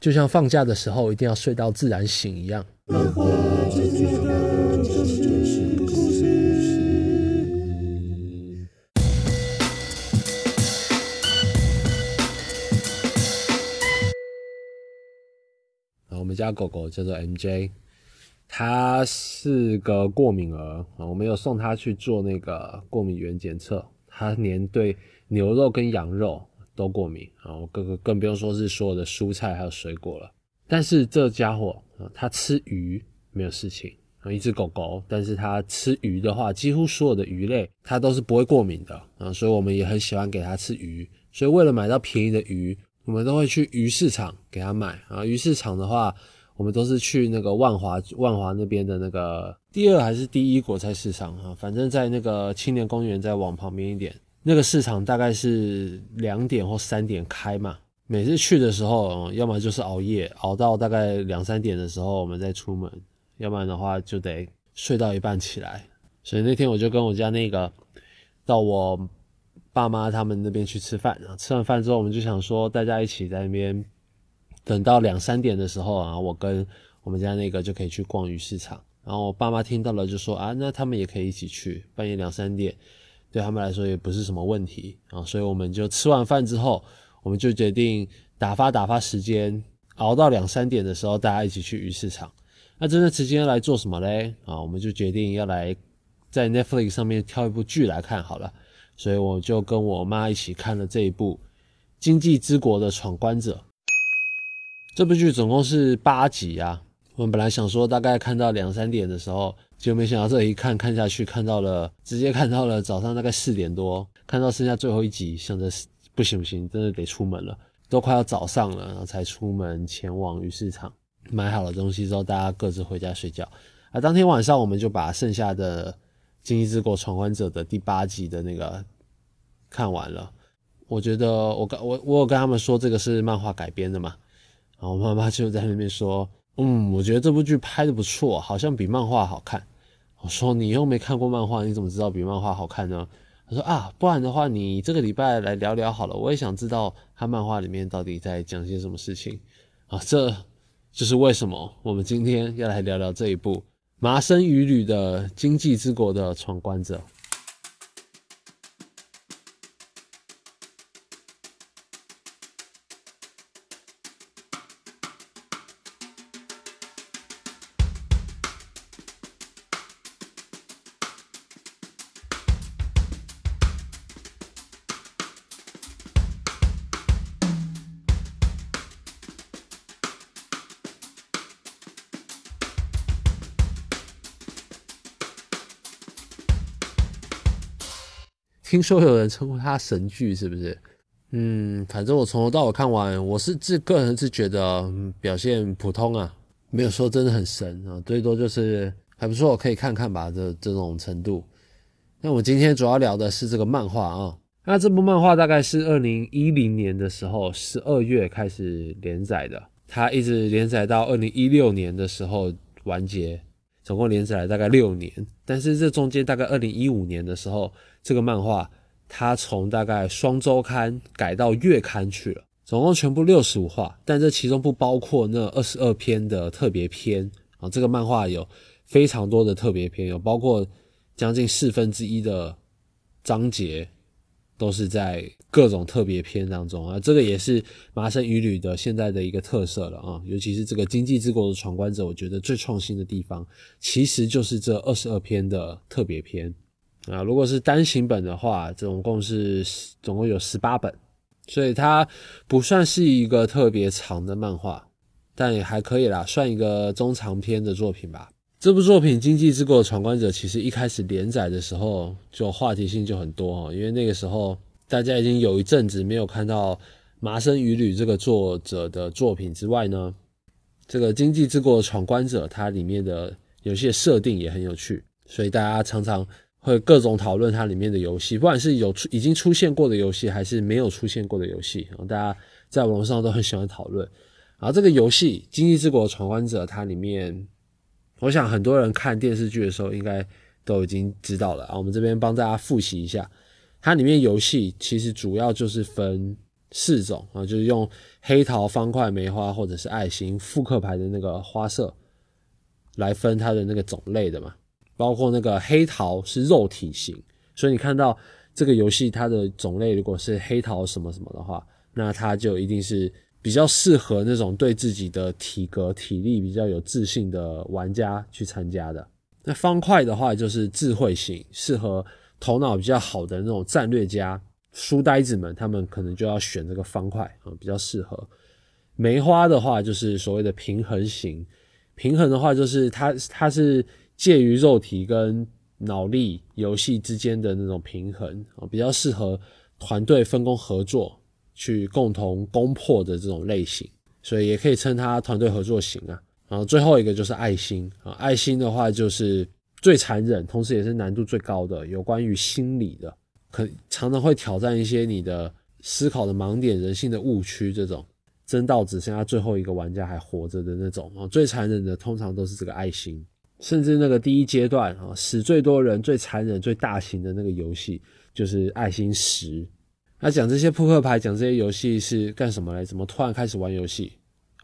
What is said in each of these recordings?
就像放假的时候一定要睡到自然醒一样。我们家狗狗叫做 MJ，它是个过敏儿啊，我们有送它去做那个过敏原检测，它连对牛肉跟羊肉都过敏啊，我更更不用说是所有的蔬菜还有水果了。但是这家伙啊，它吃鱼没有事情啊，一只狗狗，但是它吃鱼的话，几乎所有的鱼类它都是不会过敏的啊，所以我们也很喜欢给它吃鱼，所以为了买到便宜的鱼。我们都会去鱼市场给他买啊。鱼市场的话，我们都是去那个万华万华那边的那个第二还是第一果菜市场啊？反正在那个青年公园再往旁边一点，那个市场大概是两点或三点开嘛。每次去的时候，要么就是熬夜，熬到大概两三点的时候我们再出门，要不然的话就得睡到一半起来。所以那天我就跟我家那个到我。爸妈他们那边去吃饭，然后吃完饭之后，我们就想说大家一起在那边等到两三点的时候啊，我跟我们家那个就可以去逛鱼市场。然后我爸妈听到了就说啊，那他们也可以一起去，半夜两三点对他们来说也不是什么问题啊。所以我们就吃完饭之后，我们就决定打发打发时间，熬到两三点的时候，大家一起去鱼市场。那这段时间来做什么嘞？啊，我们就决定要来在 Netflix 上面挑一部剧来看好了。所以我就跟我妈一起看了这一部《经济之国的闯关者》。这部剧总共是八集啊。我们本来想说大概看到两三点的时候，结果没想到这一看看下去，看到了直接看到了早上大概四点多，看到剩下最后一集，想着不行不行，真的得出门了，都快要早上了，然后才出门前往鱼市场买好了东西之后，大家各自回家睡觉。而当天晚上我们就把剩下的。《经济之国闯关者》的第八集的那个看完了，我觉得我跟我我有跟他们说这个是漫画改编的嘛，然后我妈妈就在那边说，嗯，我觉得这部剧拍的不错，好像比漫画好看。我说你又没看过漫画，你怎么知道比漫画好看呢？他说啊，不然的话你这个礼拜来聊聊好了，我也想知道他漫画里面到底在讲些什么事情啊，这就是为什么我们今天要来聊聊这一部。麻生鱼旅的经济之国的闯关者。听说有人称呼它神剧，是不是？嗯，反正我从头到尾看完，我是自个人是觉得表现普通啊，没有说真的很神啊，最多就是还不错，可以看看吧这这种程度。那我今天主要聊的是这个漫画啊，那这部漫画大概是二零一零年的时候十二月开始连载的，它一直连载到二零一六年的时候完结。总共连载了大概六年，但是这中间大概二零一五年的时候，这个漫画它从大概双周刊改到月刊去了，总共全部六十五话，但这其中不包括那二十二篇的特别篇啊。这个漫画有非常多的特别篇，有包括将近四分之一的章节。都是在各种特别篇当中啊，这个也是麻生鱼旅的现在的一个特色了啊，尤其是这个经济之国的闯关者，我觉得最创新的地方，其实就是这二十二篇的特别篇啊。如果是单行本的话，总共是总共有十八本，所以它不算是一个特别长的漫画，但也还可以啦，算一个中长篇的作品吧。这部作品《经济之国的闯关者》其实一开始连载的时候就话题性就很多哈，因为那个时候大家已经有一阵子没有看到麻生鱼旅这个作者的作品之外呢，这个《经济之国的闯关者》它里面的有些设定也很有趣，所以大家常常会各种讨论它里面的游戏，不管是有出已经出现过的游戏，还是没有出现过的游戏，然后大家在网络上都很喜欢讨论。然后这个游戏《经济之国的闯关者》它里面。我想很多人看电视剧的时候，应该都已经知道了啊。我们这边帮大家复习一下，它里面游戏其实主要就是分四种啊，就是用黑桃、方块、梅花或者是爱心复刻牌的那个花色来分它的那个种类的嘛。包括那个黑桃是肉体型，所以你看到这个游戏它的种类如果是黑桃什么什么的话，那它就一定是比较适合那种对自己的体格、体力比较有自信的玩家去参加的。那方块的话就是智慧型，适合头脑比较好的那种战略家。书呆子们，他们可能就要选这个方块啊，比较适合。梅花的话，就是所谓的平衡型。平衡的话，就是它它是介于肉体跟脑力游戏之间的那种平衡啊，比较适合团队分工合作去共同攻破的这种类型，所以也可以称它团队合作型啊。然后最后一个就是爱心啊，爱心的话就是最残忍，同时也是难度最高的，有关于心理的。可常常会挑战一些你的思考的盲点、人性的误区，这种争到只剩下最后一个玩家还活着的那种啊，最残忍的通常都是这个爱心，甚至那个第一阶段啊，死最多人、最残忍、最大型的那个游戏就是爱心十。那讲这些扑克牌，讲这些游戏是干什么嘞？怎么突然开始玩游戏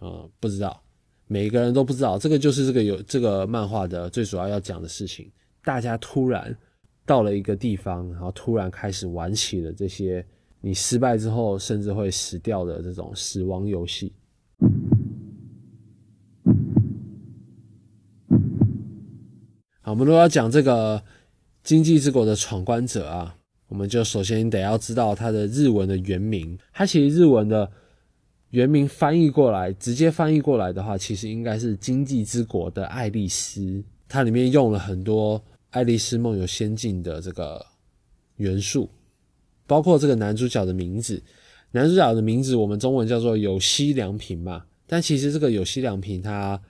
啊？不知道，每个人都不知道。这个就是这个有这个漫画的最主要要讲的事情，大家突然。到了一个地方，然后突然开始玩起了这些你失败之后甚至会死掉的这种死亡游戏。好，我们都要讲这个经济之国的闯关者啊，我们就首先得要知道它的日文的原名。它其实日文的原名翻译过来，直接翻译过来的话，其实应该是经济之国的爱丽丝。它里面用了很多。《爱丽丝梦游仙境》的这个元素，包括这个男主角的名字。男主角的名字我们中文叫做有希良平嘛，但其实这个有希良平他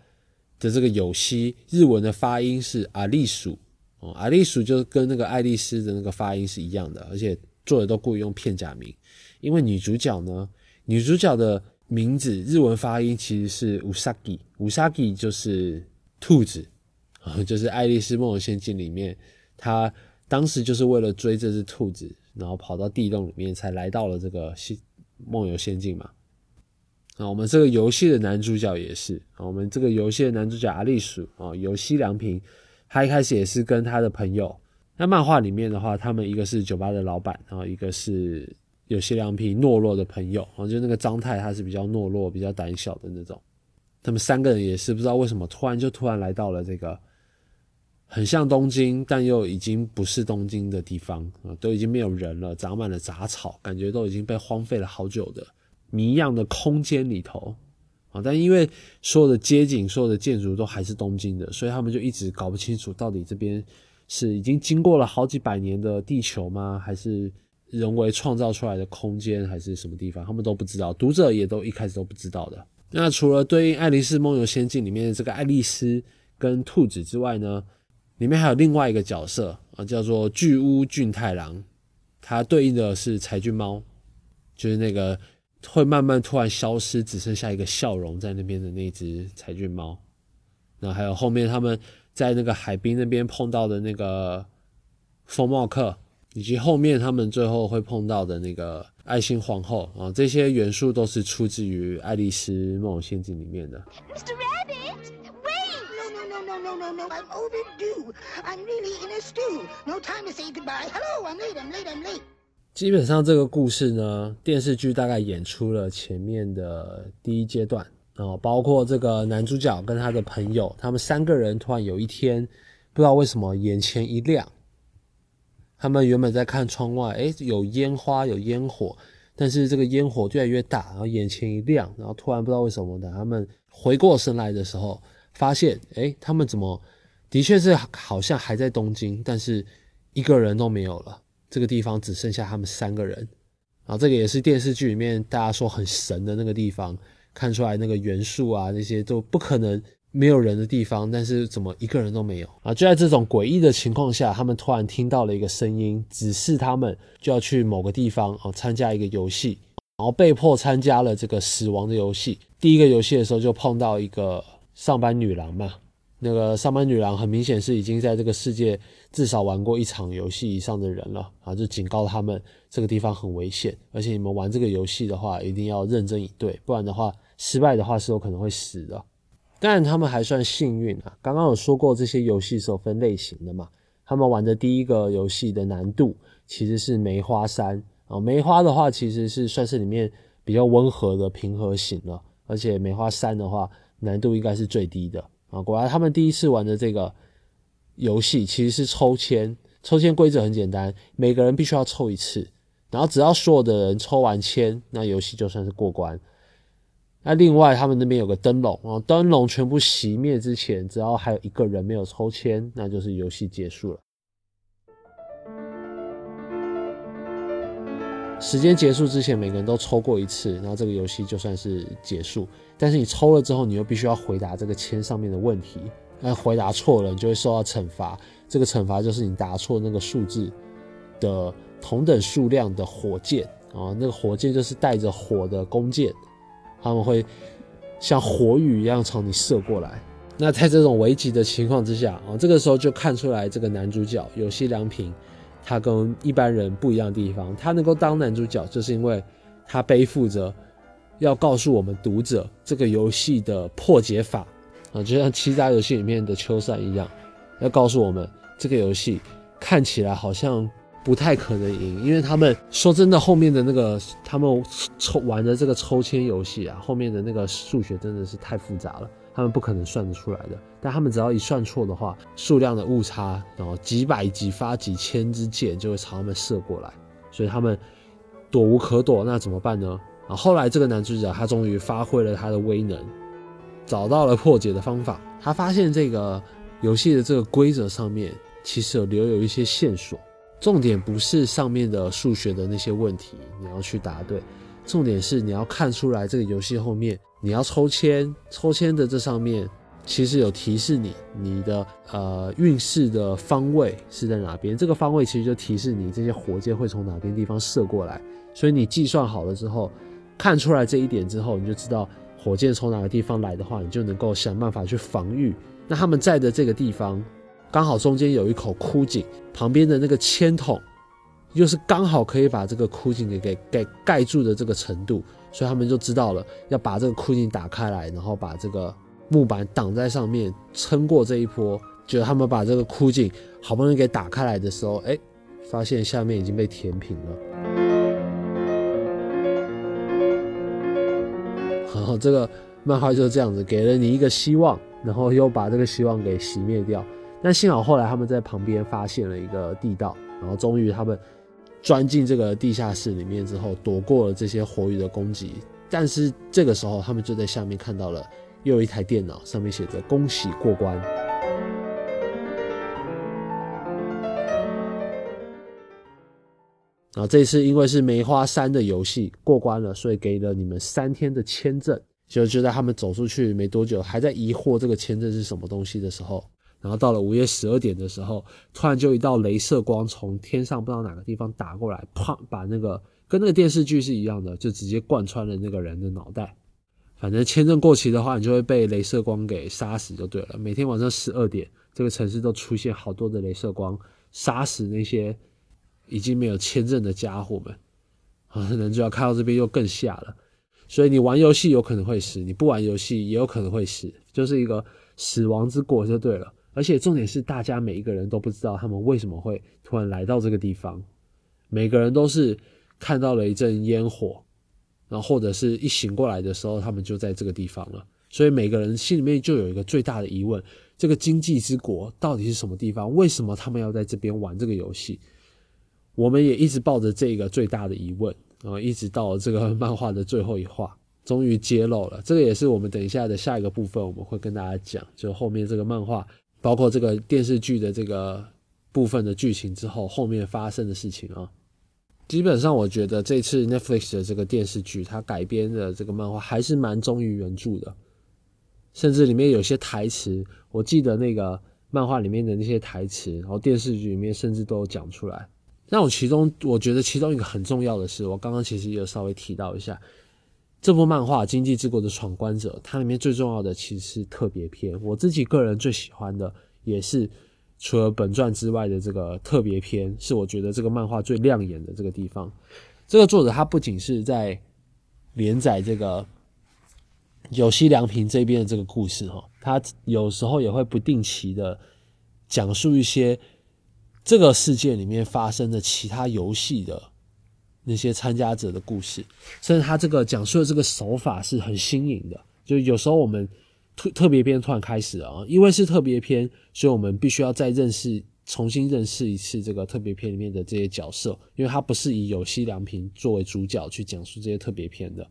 的这个有希日文的发音是阿丽鼠哦，阿丽鼠就是跟那个爱丽丝的那个发音是一样的，而且作者都故意用片假名，因为女主角呢，女主角的名字日文发音其实是乌萨吉，乌萨吉就是兔子。就是《爱丽丝梦游仙境》里面，他当时就是为了追这只兔子，然后跑到地洞里面，才来到了这个仙梦游仙境嘛。啊，我们这个游戏的男主角也是啊，我们这个游戏的男主角阿丽鼠啊，游戏良平，他一开始也是跟他的朋友。那漫画里面的话，他们一个是酒吧的老板，然后一个是有些良平懦弱的朋友，然后就那个张太，他是比较懦弱、比较胆小的那种。他们三个人也是不知道为什么突然就突然来到了这个。很像东京，但又已经不是东京的地方啊，都已经没有人了，长满了杂草，感觉都已经被荒废了好久的谜样的空间里头啊。但因为所有的街景、所有的建筑都还是东京的，所以他们就一直搞不清楚到底这边是已经经过了好几百年的地球吗？还是人为创造出来的空间，还是什么地方？他们都不知道，读者也都一开始都不知道的。那除了对应《爱丽丝梦游仙境》里面的这个爱丽丝跟兔子之外呢？里面还有另外一个角色啊，叫做巨屋俊太郎，它对应的是柴郡猫，就是那个会慢慢突然消失，只剩下一个笑容在那边的那只柴郡猫。那还有后面他们在那个海滨那边碰到的那个风帽客，以及后面他们最后会碰到的那个爱心皇后啊，这些元素都是出自于《爱丽丝梦游仙境》里面的。I'm overdue. I'm really in a stew. No time to say goodbye. Hello, I'm late. I'm late. I'm late. 基本上这个故事呢，电视剧大概演出了前面的第一阶段然后，包括这个男主角跟他的朋友，他们三个人突然有一天，不知道为什么眼前一亮，他们原本在看窗外，哎，有烟花有烟火，但是这个烟火越来越大，然后眼前一亮，然后突然不知道为什么的，他们回过神来的时候，发现，哎，他们怎么？的确是好像还在东京，但是一个人都没有了。这个地方只剩下他们三个人。然后这个也是电视剧里面大家说很神的那个地方，看出来那个元素啊那些都不可能没有人的地方，但是怎么一个人都没有啊？就在这种诡异的情况下，他们突然听到了一个声音，指示他们就要去某个地方啊参加一个游戏，然后被迫参加了这个死亡的游戏。第一个游戏的时候就碰到一个上班女郎嘛。那个上班女郎很明显是已经在这个世界至少玩过一场游戏以上的人了啊，就警告他们这个地方很危险，而且你们玩这个游戏的话一定要认真以对，不然的话失败的话是有可能会死的。但他们还算幸运啊，刚刚有说过这些游戏是有分类型的嘛，他们玩的第一个游戏的难度其实是梅花三啊，梅花的话其实是算是里面比较温和的平和型了，而且梅花三的话难度应该是最低的。啊，果然他们第一次玩的这个游戏其实是抽签，抽签规则很简单，每个人必须要抽一次，然后只要所有的人抽完签，那游戏就算是过关。那另外他们那边有个灯笼，啊灯笼全部熄灭之前，只要还有一个人没有抽签，那就是游戏结束了。时间结束之前，每个人都抽过一次，然后这个游戏就算是结束。但是你抽了之后，你又必须要回答这个签上面的问题。那回答错了，你就会受到惩罚。这个惩罚就是你答错那个数字的同等数量的火箭啊，那个火箭就是带着火的弓箭，他们会像火雨一样朝你射过来。那在这种危急的情况之下啊，这个时候就看出来这个男主角有西良平。他跟一般人不一样的地方，他能够当男主角，就是因为他背负着要告诉我们读者这个游戏的破解法啊，就像其他游戏里面的秋赛一样，要告诉我们这个游戏看起来好像不太可能赢，因为他们说真的，后面的那个他们抽玩的这个抽签游戏啊，后面的那个数学真的是太复杂了。他们不可能算得出来的，但他们只要一算错的话，数量的误差，然后几百、几发、几千支箭就会朝他们射过来，所以他们躲无可躲，那怎么办呢？啊，后来这个男主角他终于发挥了他的威能，找到了破解的方法。他发现这个游戏的这个规则上面其实有留有一些线索，重点不是上面的数学的那些问题你要去答对，重点是你要看出来这个游戏后面。你要抽签，抽签的这上面其实有提示你你的呃运势的方位是在哪边，这个方位其实就提示你这些火箭会从哪边地方射过来，所以你计算好了之后，看出来这一点之后，你就知道火箭从哪个地方来的话，你就能够想办法去防御。那他们在的这个地方刚好中间有一口枯井，旁边的那个铅筒又是刚好可以把这个枯井给给给盖住的这个程度。所以他们就知道了要把这个枯井打开来，然后把这个木板挡在上面，撑过这一波。就他们把这个枯井好不容易给打开来的时候，哎，发现下面已经被填平了。然后这个漫画就是这样子，给了你一个希望，然后又把这个希望给熄灭掉。但幸好后来他们在旁边发现了一个地道，然后终于他们。钻进这个地下室里面之后，躲过了这些活鱼的攻击。但是这个时候，他们就在下面看到了又有一台电脑，上面写着“恭喜过关”。然后这次因为是梅花三的游戏过关了，所以给了你们三天的签证。就就在他们走出去没多久，还在疑惑这个签证是什么东西的时候。然后到了午夜十二点的时候，突然就一道镭射光从天上不知道哪个地方打过来，砰！把那个跟那个电视剧是一样的，就直接贯穿了那个人的脑袋。反正签证过期的话，你就会被镭射光给杀死就对了。每天晚上十二点，这个城市都出现好多的镭射光，杀死那些已经没有签证的家伙们。啊，可能就要看到这边又更吓了。所以你玩游戏有可能会死，你不玩游戏也有可能会死，就是一个死亡之国就对了。而且重点是，大家每一个人都不知道他们为什么会突然来到这个地方。每个人都是看到了一阵烟火，然后或者是一醒过来的时候，他们就在这个地方了。所以每个人心里面就有一个最大的疑问：这个经济之国到底是什么地方？为什么他们要在这边玩这个游戏？我们也一直抱着这个最大的疑问，然后一直到这个 漫画的最后一话，终于揭露了。这个也是我们等一下的下一个部分，我们会跟大家讲，就后面这个漫画。包括这个电视剧的这个部分的剧情之后，后面发生的事情啊，基本上我觉得这次 Netflix 的这个电视剧，它改编的这个漫画还是蛮忠于原著的，甚至里面有些台词，我记得那个漫画里面的那些台词，然后电视剧里面甚至都有讲出来。那我其中我觉得其中一个很重要的是，我刚刚其实也有稍微提到一下，这部漫画《经济之国的闯关者》，它里面最重要的其实是特别篇。我自己个人最喜欢的，也是除了本传之外的这个特别篇，是我觉得这个漫画最亮眼的这个地方。这个作者他不仅是在连载这个有西良平这边的这个故事哈，他有时候也会不定期的讲述一些这个世界里面发生的其他游戏的。那些参加者的故事，甚至他这个讲述的这个手法是很新颖的。就有时候我们特特别篇突然开始啊，因为是特别篇，所以我们必须要再认识、重新认识一次这个特别篇里面的这些角色，因为它不是以有西良平作为主角去讲述这些特别篇的。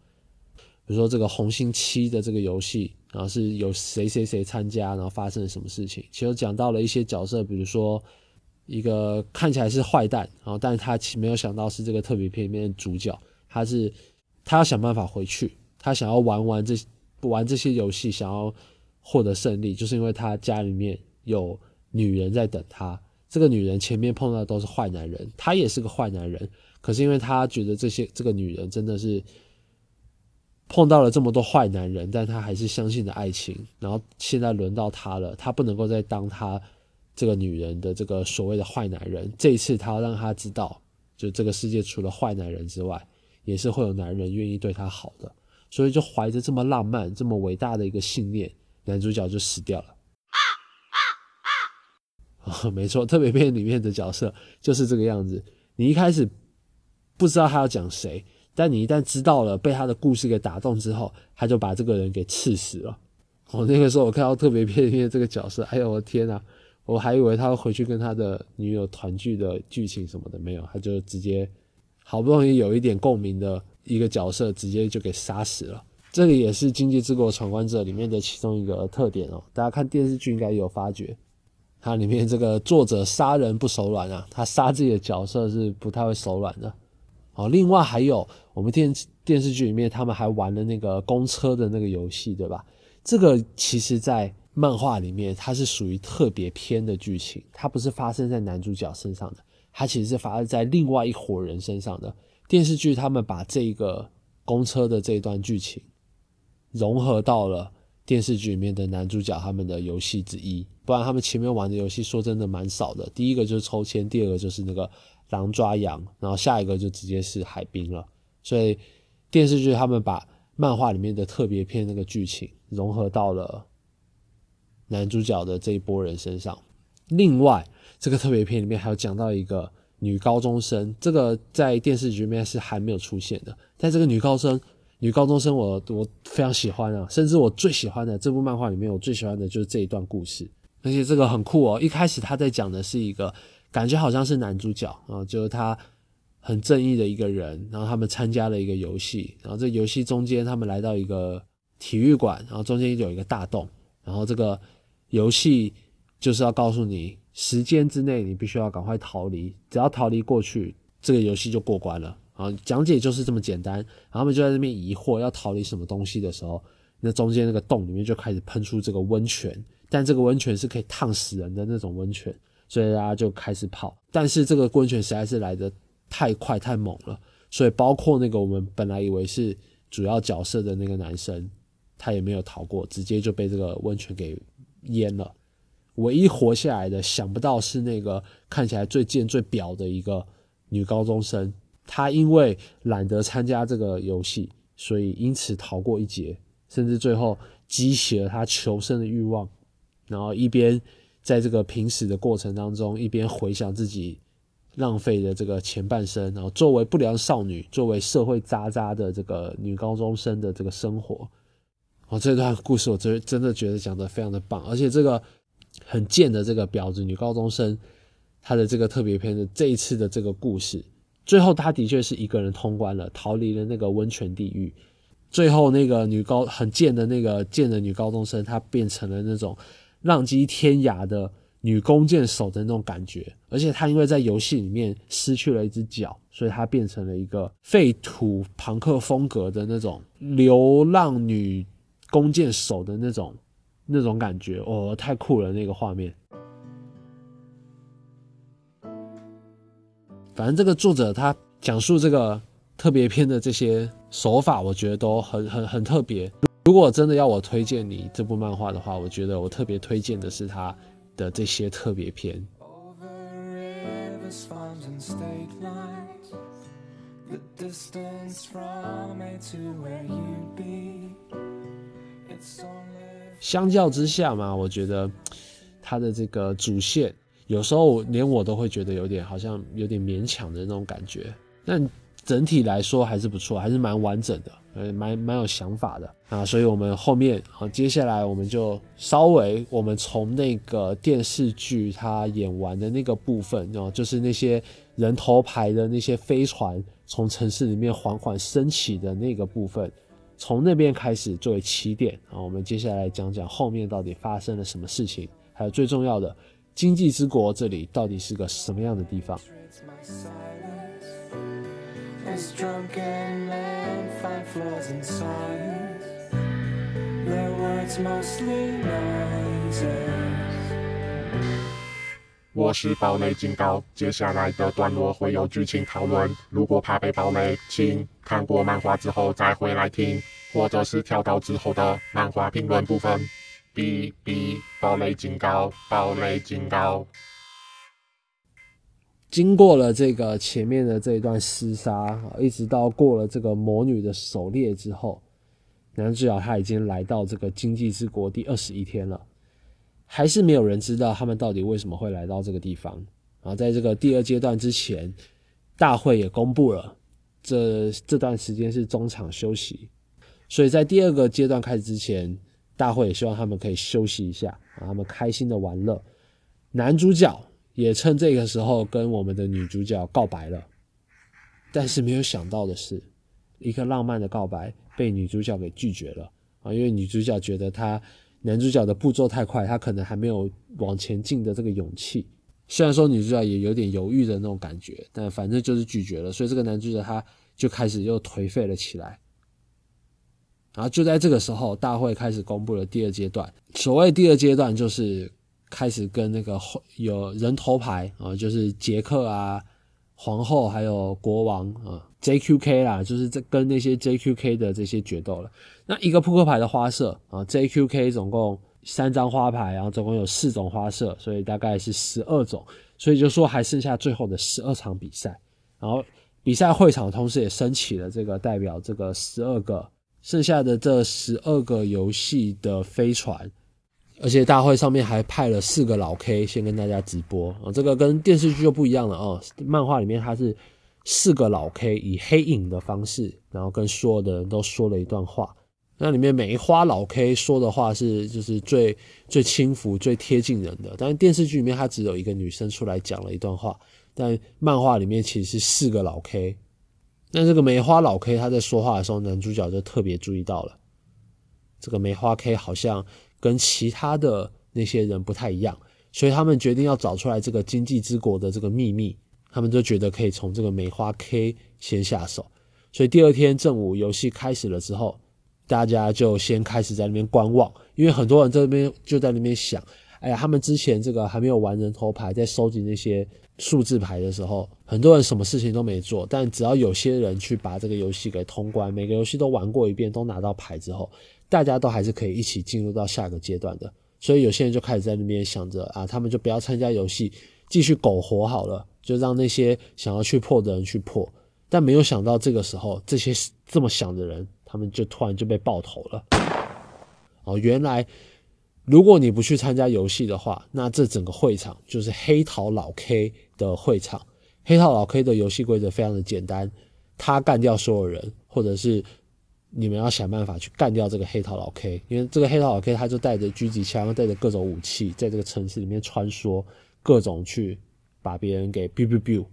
比如说这个红星七的这个游戏，然后是有谁谁谁参加，然后发生了什么事情，其实讲到了一些角色，比如说。一个看起来是坏蛋，然后但是他其没有想到是这个特别片里面的主角，他是他要想办法回去，他想要玩玩这玩这些游戏，想要获得胜利，就是因为他家里面有女人在等他。这个女人前面碰到的都是坏男人，他也是个坏男人，可是因为他觉得这些这个女人真的是碰到了这么多坏男人，但他还是相信着爱情。然后现在轮到他了，他不能够再当他。这个女人的这个所谓的坏男人，这一次他要让他知道，就这个世界除了坏男人之外，也是会有男人愿意对他好的。所以就怀着这么浪漫、这么伟大的一个信念，男主角就死掉了。啊啊啊，没错，特别片里面的角色就是这个样子。你一开始不知道他要讲谁，但你一旦知道了，被他的故事给打动之后，他就把这个人给刺死了。哦，那个时候我看到特别片里面这个角色，哎呦我的天呐！我还以为他会回去跟他的女友团聚的剧情什么的，没有，他就直接好不容易有一点共鸣的一个角色，直接就给杀死了。这个也是《经济之国闯关者》里面的其中一个特点哦。大家看电视剧应该有发觉，它里面这个作者杀人不手软啊，他杀自己的角色是不太会手软的。哦，另外还有我们电电视剧里面，他们还玩了那个公车的那个游戏，对吧？这个其实在。漫画里面，它是属于特别篇的剧情，它不是发生在男主角身上的，它其实是发生在另外一伙人身上的。电视剧他们把这个公车的这一段剧情融合到了电视剧里面的男主角他们的游戏之一，不然他们前面玩的游戏说真的蛮少的。第一个就是抽签，第二个就是那个狼抓羊，然后下一个就直接是海滨了。所以电视剧他们把漫画里面的特别篇那个剧情融合到了。男主角的这一波人身上，另外这个特别片里面还有讲到一个女高中生，这个在电视剧里面是还没有出现的。但这个女高生，女高中生，我我非常喜欢啊，甚至我最喜欢的这部漫画里面，我最喜欢的就是这一段故事。而且这个很酷哦，一开始他在讲的是一个感觉好像是男主角啊，就是他很正义的一个人，然后他们参加了一个游戏，然后这游戏中间他们来到一个体育馆，然后中间有一个大洞，然后这个。游戏就是要告诉你，时间之内你必须要赶快逃离，只要逃离过去，这个游戏就过关了。啊，讲解就是这么简单。然后他们就在那边疑惑要逃离什么东西的时候，那中间那个洞里面就开始喷出这个温泉，但这个温泉是可以烫死人的那种温泉，所以大家就开始跑。但是这个温泉实在是来的太快太猛了，所以包括那个我们本来以为是主要角色的那个男生，他也没有逃过，直接就被这个温泉给。淹了，唯一活下来的，想不到是那个看起来最贱最婊的一个女高中生。她因为懒得参加这个游戏，所以因此逃过一劫，甚至最后激起了她求生的欲望。然后一边在这个平时的过程当中，一边回想自己浪费的这个前半生。然后作为不良少女，作为社会渣渣的这个女高中生的这个生活。哦，这段故事我真真的觉得讲的非常的棒，而且这个很贱的这个婊子女高中生，她的这个特别篇的这一次的这个故事，最后她的确是一个人通关了，逃离了那个温泉地狱。最后那个女高很贱的那个贱的女高中生，她变成了那种浪迹天涯的女弓箭手的那种感觉，而且她因为在游戏里面失去了一只脚，所以她变成了一个废土朋克风格的那种流浪女。弓箭手的那种那种感觉，哦，太酷了！那个画面。反正这个作者他讲述这个特别篇的这些手法，我觉得都很很很特别。如果真的要我推荐你这部漫画的话，我觉得我特别推荐的是他的这些特别篇。相较之下嘛，我觉得它的这个主线有时候连我都会觉得有点好像有点勉强的那种感觉，但整体来说还是不错，还是蛮完整的，呃，蛮蛮有想法的啊。所以我们后面啊，接下来我们就稍微我们从那个电视剧它演完的那个部分哦，就是那些人头牌的那些飞船从城市里面缓缓升起的那个部分。从那边开始作为起点啊，我们接下来讲讲后面到底发生了什么事情，还有最重要的经济之国这里到底是个什么样的地方。我是堡垒警告，接下来的段落会有剧情讨论。如果怕被暴雷，请看过漫画之后再回来听，或者是跳到之后的漫画评论部分。哔哔，堡垒警告，堡垒警告。经过了这个前面的这一段厮杀，一直到过了这个魔女的狩猎之后，男主角他已经来到这个经济之国第二十一天了。还是没有人知道他们到底为什么会来到这个地方。然后在这个第二阶段之前，大会也公布了，这这段时间是中场休息。所以在第二个阶段开始之前，大会也希望他们可以休息一下，让他们开心的玩乐。男主角也趁这个时候跟我们的女主角告白了，但是没有想到的是，一个浪漫的告白被女主角给拒绝了啊，因为女主角觉得他。男主角的步骤太快，他可能还没有往前进的这个勇气。虽然说女主角也有点犹豫的那种感觉，但反正就是拒绝了。所以这个男主角他就开始又颓废了起来。然后就在这个时候，大会开始公布了第二阶段。所谓第二阶段，就是开始跟那个有人头牌啊，就是杰克啊。皇后还有国王啊，JQK 啦，就是这跟那些 JQK 的这些决斗了。那一个扑克牌的花色啊，JQK 总共三张花牌，然后总共有四种花色，所以大概是十二种。所以就说还剩下最后的十二场比赛，然后比赛会场同时也升起了这个代表这个十二个剩下的这十二个游戏的飞船。而且大会上面还派了四个老 K 先跟大家直播啊，这个跟电视剧就不一样了哦。漫画里面他是四个老 K 以黑影的方式，然后跟所有的人都说了一段话。那里面梅花老 K 说的话是就是最最轻浮、最贴近人的。但是电视剧里面他只有一个女生出来讲了一段话，但漫画里面其实是四个老 K。那这个梅花老 K 他在说话的时候，男主角就特别注意到了，这个梅花 K 好像。跟其他的那些人不太一样，所以他们决定要找出来这个经济之国的这个秘密。他们就觉得可以从这个梅花 K 先下手。所以第二天正午游戏开始了之后，大家就先开始在那边观望，因为很多人在那边就在那边想：哎呀，他们之前这个还没有玩人头牌，在收集那些数字牌的时候，很多人什么事情都没做。但只要有些人去把这个游戏给通关，每个游戏都玩过一遍，都拿到牌之后。大家都还是可以一起进入到下个阶段的，所以有些人就开始在那边想着啊，他们就不要参加游戏，继续苟活好了，就让那些想要去破的人去破。但没有想到这个时候，这些这么想的人，他们就突然就被爆头了。哦，原来如果你不去参加游戏的话，那这整个会场就是黑桃老 K 的会场。黑桃老 K 的游戏规则非常的简单，他干掉所有人，或者是。你们要想办法去干掉这个黑桃老 K，因为这个黑桃老 K 他就带着狙击枪，带着各种武器，在这个城市里面穿梭，各种去把别人给 biu biu biu。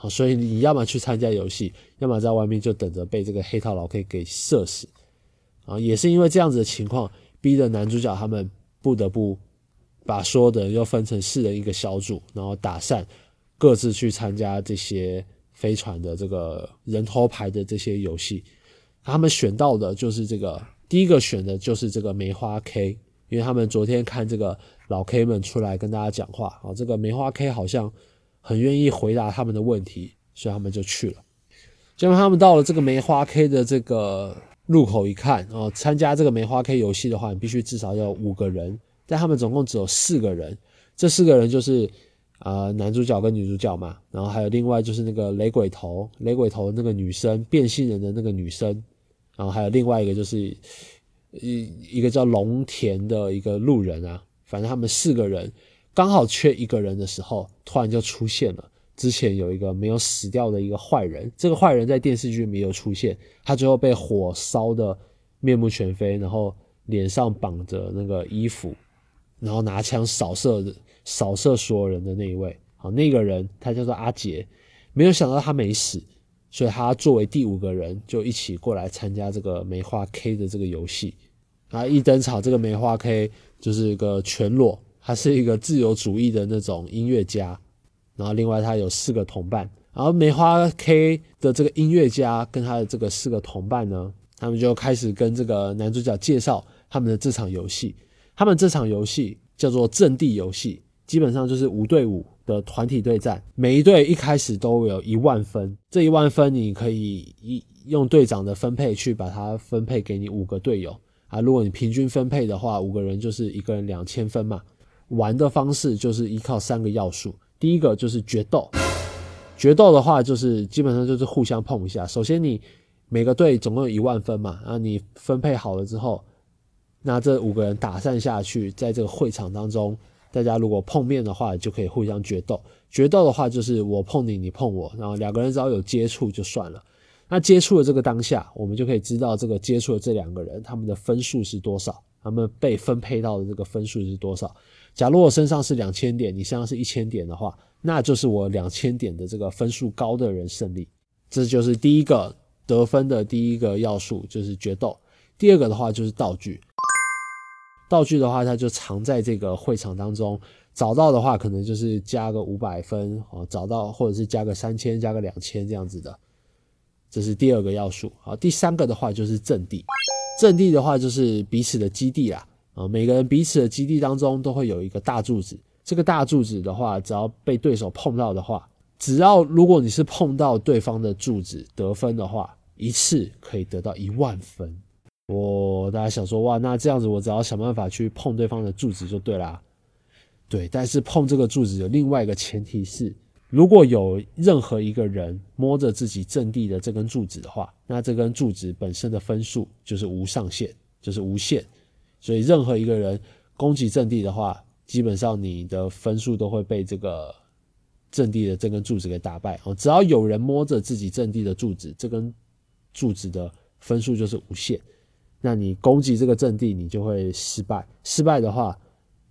好，所以你要么去参加游戏，要么在外面就等着被这个黑桃老 K 给射死。啊，也是因为这样子的情况，逼得男主角他们不得不把所有的人又分成四人一个小组，然后打散，各自去参加这些飞船的这个人头牌的这些游戏。他们选到的就是这个，第一个选的就是这个梅花 K，因为他们昨天看这个老 K 们出来跟大家讲话，啊，这个梅花 K 好像很愿意回答他们的问题，所以他们就去了。结果他们到了这个梅花 K 的这个入口一看，哦，参加这个梅花 K 游戏的话，你必须至少要五个人，但他们总共只有四个人。这四个人就是啊男主角跟女主角嘛，然后还有另外就是那个雷鬼头，雷鬼头那个女生，变性人的那个女生，然后还有另外一个就是一一个叫龙田的一个路人啊，反正他们四个人刚好缺一个人的时候，突然就出现了。之前有一个没有死掉的一个坏人，这个坏人在电视剧没有出现，他最后被火烧的面目全非，然后脸上绑着那个衣服，然后拿枪扫射扫射所有人的那一位，好，那个人他叫做阿杰，没有想到他没死，所以他作为第五个人就一起过来参加这个梅花 K 的这个游戏，啊，一登场这个梅花 K 就是一个全裸，他是一个自由主义的那种音乐家。然后另外他有四个同伴，然后梅花 K 的这个音乐家跟他的这个四个同伴呢，他们就开始跟这个男主角介绍他们的这场游戏。他们这场游戏叫做阵地游戏，基本上就是五对五的团体对战，每一队一开始都有一万分，这一万分你可以一用队长的分配去把它分配给你五个队友啊。如果你平均分配的话，五个人就是一个人两千分嘛。玩的方式就是依靠三个要素。第一个就是决斗，决斗的话就是基本上就是互相碰一下。首先你每个队总共有一万分嘛，那你分配好了之后，那这五个人打散下去，在这个会场当中，大家如果碰面的话，就可以互相决斗。决斗的话就是我碰你，你碰我，然后两个人只要有接触就算了。那接触的这个当下，我们就可以知道这个接触的这两个人他们的分数是多少，他们被分配到的这个分数是多少。假如我身上是两千点，你身上是一千点的话，那就是我两千点的这个分数高的人胜利。这就是第一个得分的第一个要素，就是决斗。第二个的话就是道具，道具的话它就藏在这个会场当中，找到的话可能就是加个五百分哦，找到或者是加个三千、加个两千这样子的，这是第二个要素。好，第三个的话就是阵地，阵地的话就是彼此的基地啦。啊，每个人彼此的基地当中都会有一个大柱子。这个大柱子的话，只要被对手碰到的话，只要如果你是碰到对方的柱子得分的话，一次可以得到一万分。我大家想说，哇，那这样子我只要想办法去碰对方的柱子就对啦。对，但是碰这个柱子有另外一个前提是，如果有任何一个人摸着自己阵地的这根柱子的话，那这根柱子本身的分数就是无上限，就是无限。所以，任何一个人攻击阵地的话，基本上你的分数都会被这个阵地的这根柱子给打败。哦，只要有人摸着自己阵地的柱子，这根柱子的分数就是无限。那你攻击这个阵地，你就会失败。失败的话，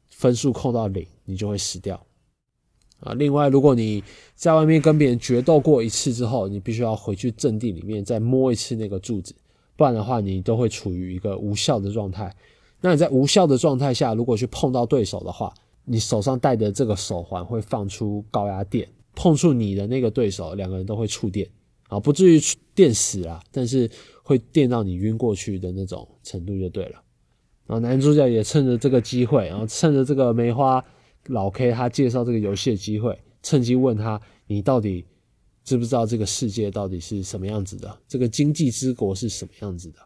分数扣到零，你就会死掉。啊，另外，如果你在外面跟别人决斗过一次之后，你必须要回去阵地里面再摸一次那个柱子，不然的话，你都会处于一个无效的状态。那你在无效的状态下，如果去碰到对手的话，你手上戴的这个手环会放出高压电，碰触你的那个对手，两个人都会触电，啊，不至于电死啊，但是会电到你晕过去的那种程度就对了。然后男主角也趁着这个机会，然后趁着这个梅花老 K 他介绍这个游戏的机会，趁机问他：你到底知不知道这个世界到底是什么样子的？这个经济之国是什么样子的？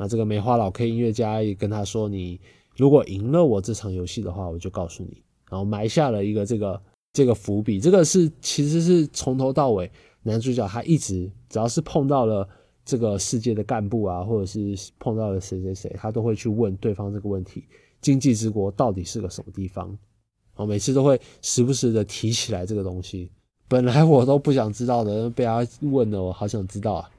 那这个梅花老 K 音乐家也跟他说：“你如果赢了我这场游戏的话，我就告诉你。”然后埋下了一个这个这个伏笔。这个是其实是从头到尾，男主角他一直只要是碰到了这个世界的干部啊，或者是碰到了谁谁谁，他都会去问对方这个问题：经济之国到底是个什么地方？然后每次都会时不时的提起来这个东西。本来我都不想知道的，被他问了，我好想知道啊。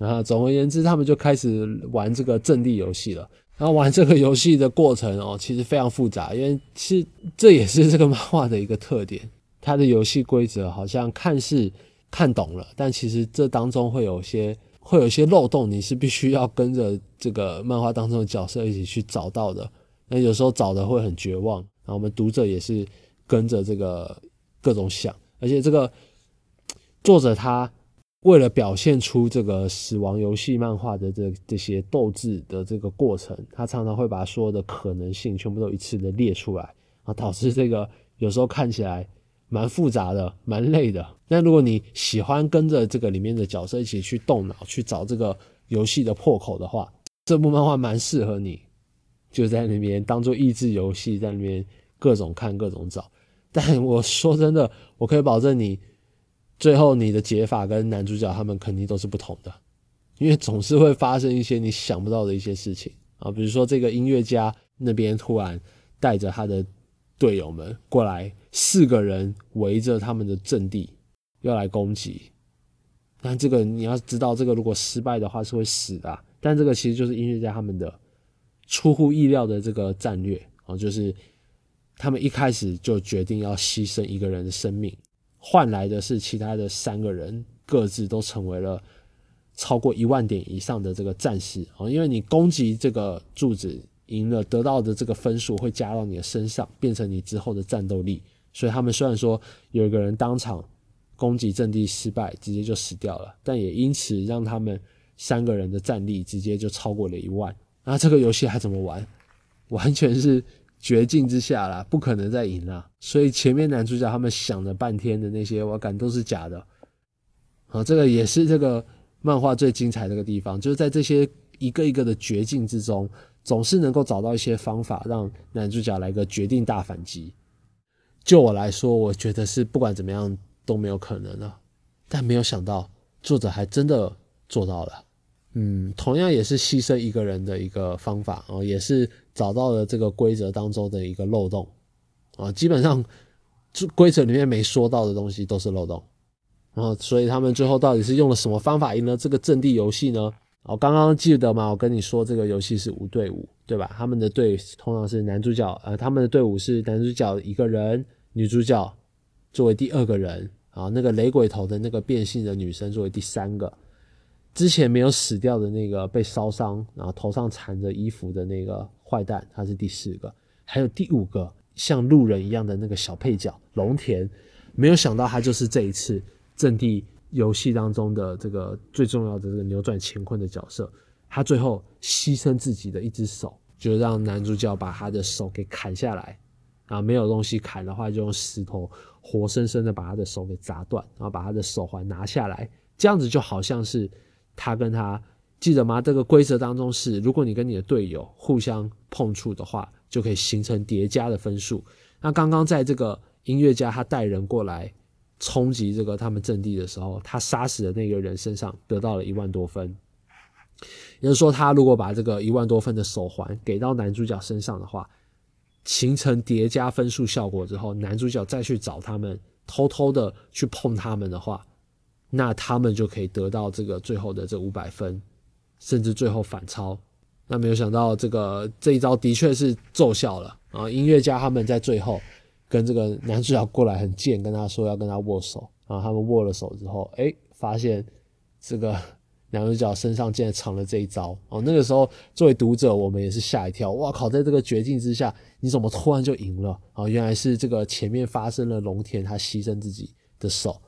然后总而言之，他们就开始玩这个阵地游戏了。然后玩这个游戏的过程哦，其实非常复杂，因为是这也是这个漫画的一个特点。它的游戏规则好像看似看懂了，但其实这当中会有些会有些漏洞，你是必须要跟着这个漫画当中的角色一起去找到的。那有时候找的会很绝望，然后我们读者也是跟着这个各种想，而且这个作者他。为了表现出这个死亡游戏漫画的这这些斗志的这个过程，他常常会把所有的可能性全部都一次的列出来，啊，导致这个有时候看起来蛮复杂的，蛮累的。那如果你喜欢跟着这个里面的角色一起去动脑，去找这个游戏的破口的话，这部漫画蛮适合你，就在那边当做益智游戏，在那边各种看各种找。但我说真的，我可以保证你最后你的解法跟男主角他们肯定都是不同的，因为总是会发生一些你想不到的一些事情啊，比如说这个音乐家那边突然带着他的队友们过来。四个人围着他们的阵地要来攻击，但这个你要知道，这个如果失败的话是会死的。但这个其实就是音乐家他们的出乎意料的这个战略啊，就是他们一开始就决定要牺牲一个人的生命，换来的是其他的三个人各自都成为了超过一万点以上的这个战士啊，因为你攻击这个柱子赢了，得到的这个分数会加到你的身上，变成你之后的战斗力。所以他们虽然说有一个人当场攻击阵地失败，直接就死掉了，但也因此让他们三个人的战力直接就超过了一万。那这个游戏还怎么玩？完全是绝境之下啦，不可能再赢了。所以前面男主角他们想了半天的那些，我感都是假的。啊，这个也是这个漫画最精彩的个地方，就是在这些一个一个的绝境之中，总是能够找到一些方法，让男主角来个决定大反击。就我来说，我觉得是不管怎么样都没有可能了，但没有想到作者还真的做到了。嗯，同样也是牺牲一个人的一个方法哦，也是找到了这个规则当中的一个漏洞啊。基本上，规则里面没说到的东西都是漏洞。然后，所以他们最后到底是用了什么方法赢了这个阵地游戏呢？我，刚刚记得吗？我跟你说这个游戏是五对五，对吧？他们的队通常是男主角，呃，他们的队伍是男主角一个人。女主角作为第二个人啊，那个雷鬼头的那个变性的女生作为第三个，之前没有死掉的那个被烧伤，然后头上缠着衣服的那个坏蛋，他是第四个，还有第五个像路人一样的那个小配角龙田，没有想到他就是这一次阵地游戏当中的这个最重要的这个扭转乾坤的角色，他最后牺牲自己的一只手，就让男主角把他的手给砍下来。啊，没有东西砍的话，就用石头活生生的把他的手给砸断，然后把他的手环拿下来，这样子就好像是他跟他记得吗？这个规则当中是，如果你跟你的队友互相碰触的话，就可以形成叠加的分数。那刚刚在这个音乐家他带人过来冲击这个他们阵地的时候，他杀死的那个人身上得到了一万多分，也就是说，他如果把这个一万多分的手环给到男主角身上的话。形成叠加分数效果之后，男主角再去找他们，偷偷的去碰他们的话，那他们就可以得到这个最后的这五百分，甚至最后反超。那没有想到这个这一招的确是奏效了啊！音乐家他们在最后跟这个男主角过来很贱，跟他说要跟他握手，然后他们握了手之后，哎，发现这个。男主角身上竟然藏了这一招哦！那个时候作为读者，我们也是吓一跳。哇靠，在这个绝境之下，你怎么突然就赢了啊？原来是这个前面发生了龙田他牺牲自己的手，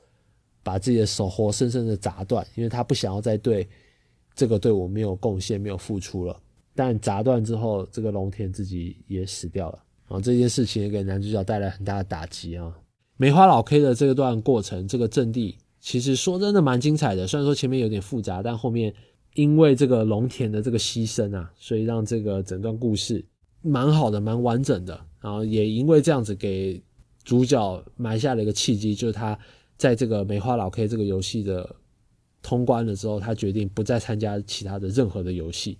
把自己的手活生生的砸断，因为他不想要再对这个队伍没有贡献、没有付出了。但砸断之后，这个龙田自己也死掉了啊！这件事情也给男主角带来很大的打击啊！梅花老 K 的这段过程，这个阵地。其实说真的蛮精彩的，虽然说前面有点复杂，但后面因为这个龙田的这个牺牲啊，所以让这个整段故事蛮好的、蛮完整的。然后也因为这样子给主角埋下了一个契机，就是他在这个梅花老 K 这个游戏的通关了之后，他决定不再参加其他的任何的游戏，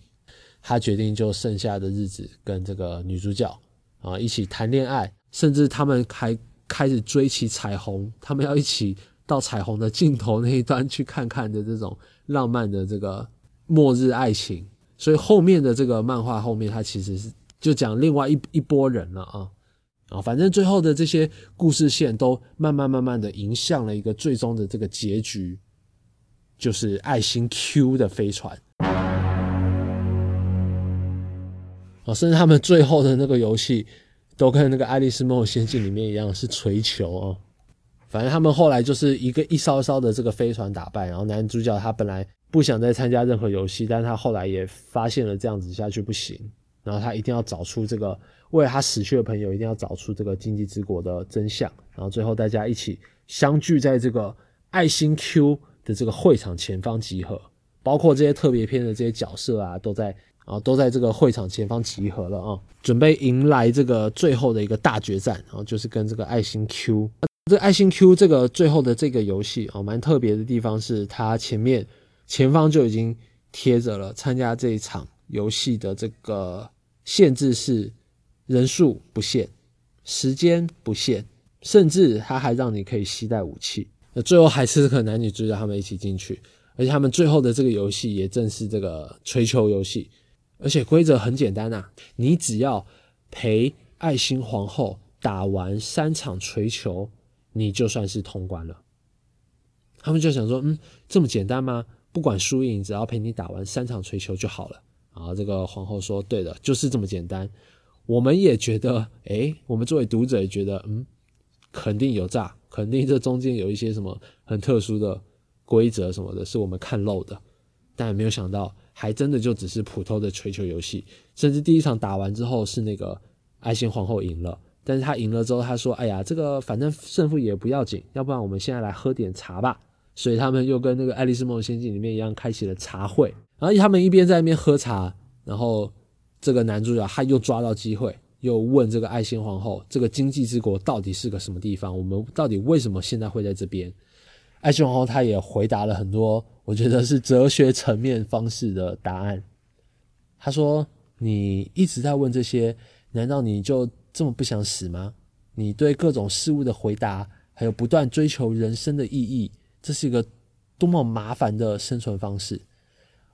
他决定就剩下的日子跟这个女主角啊一起谈恋爱，甚至他们还开始追起彩虹，他们要一起。到彩虹的尽头那一端去看看的这种浪漫的这个末日爱情，所以后面的这个漫画后面，它其实是就讲另外一一波人了啊。啊，反正最后的这些故事线都慢慢慢慢的迎向了一个最终的这个结局，就是爱心 Q 的飞船啊，甚至他们最后的那个游戏都跟那个《爱丽丝梦游仙境》里面一样是锤球啊。反正他们后来就是一个一艘艘的这个飞船打败，然后男主角他本来不想再参加任何游戏，但他后来也发现了这样子下去不行，然后他一定要找出这个为了他死去的朋友，一定要找出这个经济之国的真相。然后最后大家一起相聚在这个爱心 Q 的这个会场前方集合，包括这些特别篇的这些角色啊，都在啊都在这个会场前方集合了啊，准备迎来这个最后的一个大决战。然后就是跟这个爱心 Q，这爱心 Q 这个最后的这个游戏啊，蛮特别的地方是它前面前方就已经贴着了参加这一场游戏的这个限制是人数不限，时间不限。甚至它还让你可以携带武器，那最后还是和男女主角他们一起进去，而且他们最后的这个游戏也正是这个锤球游戏，而且规则很简单呐，你只要陪爱心皇后打完三场锤球，你就算是通关了。他们就想说，嗯，这么简单吗？不管输赢，只要陪你打完三场锤球就好了。然后这个皇后说，对的，就是这么简单。我们也觉得，诶，我们作为读者也觉得，嗯。肯定有诈，肯定这中间有一些什么很特殊的规则什么的，是我们看漏的。但没有想到，还真的就只是普通的锤球游戏。甚至第一场打完之后，是那个爱心皇后赢了。但是他赢了之后，他说：“哎呀，这个反正胜负也不要紧，要不然我们现在来喝点茶吧。”所以他们又跟那个《爱丽丝梦游仙境》里面一样，开启了茶会。然后他们一边在那边喝茶，然后这个男主角他又抓到机会。又问这个爱心皇后，这个经济之国到底是个什么地方？我们到底为什么现在会在这边？爱心皇后她也回答了很多，我觉得是哲学层面方式的答案。她说：“你一直在问这些，难道你就这么不想死吗？你对各种事物的回答，还有不断追求人生的意义，这是一个多么麻烦的生存方式。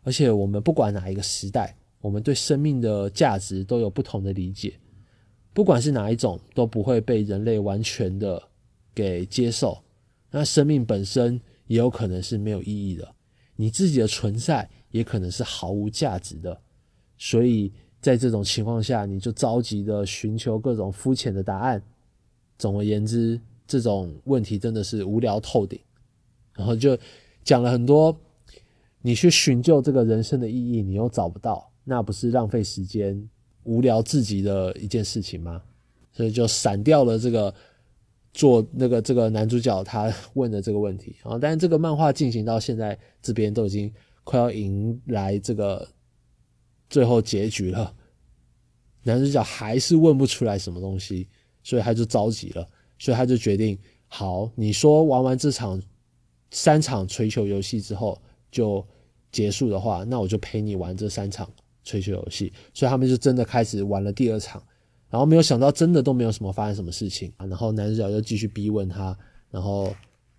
而且我们不管哪一个时代，我们对生命的价值都有不同的理解。”不管是哪一种，都不会被人类完全的给接受。那生命本身也有可能是没有意义的，你自己的存在也可能是毫无价值的。所以在这种情况下，你就着急的寻求各种肤浅的答案。总而言之，这种问题真的是无聊透顶。然后就讲了很多，你去寻求这个人生的意义，你又找不到，那不是浪费时间？无聊至极的一件事情吗？所以就闪掉了这个做那个这个男主角他问的这个问题啊。但是这个漫画进行到现在这边都已经快要迎来这个最后结局了，男主角还是问不出来什么东西，所以他就着急了，所以他就决定：好，你说玩完这场三场锤球游戏之后就结束的话，那我就陪你玩这三场。吹球游戏，所以他们就真的开始玩了第二场，然后没有想到真的都没有什么发生什么事情啊，然后男主角又继续逼问他，然后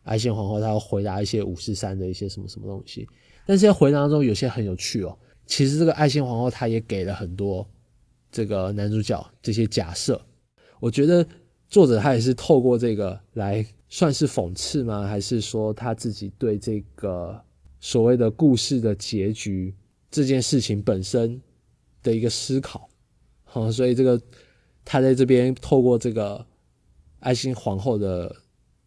爱心皇后他要回答一些五四三的一些什么什么东西，但是在回答中有些很有趣哦，其实这个爱心皇后她也给了很多这个男主角这些假设，我觉得作者他也是透过这个来算是讽刺吗？还是说他自己对这个所谓的故事的结局？这件事情本身的一个思考，好，所以这个他在这边透过这个爱心皇后的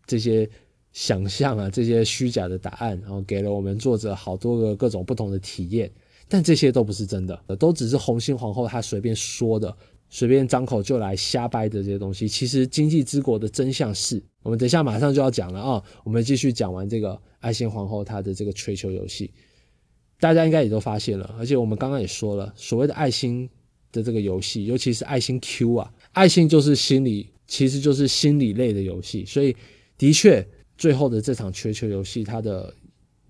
这些想象啊，这些虚假的答案，然后给了我们作者好多个各种不同的体验，但这些都不是真的，都只是红心皇后她随便说的，随便张口就来瞎掰的这些东西。其实经济之国的真相是，我们等一下马上就要讲了啊，我们继续讲完这个爱心皇后她的这个吹球游戏。大家应该也都发现了，而且我们刚刚也说了，所谓的爱心的这个游戏，尤其是爱心 Q 啊，爱心就是心理，其实就是心理类的游戏。所以，的确，最后的这场锤球游戏，它的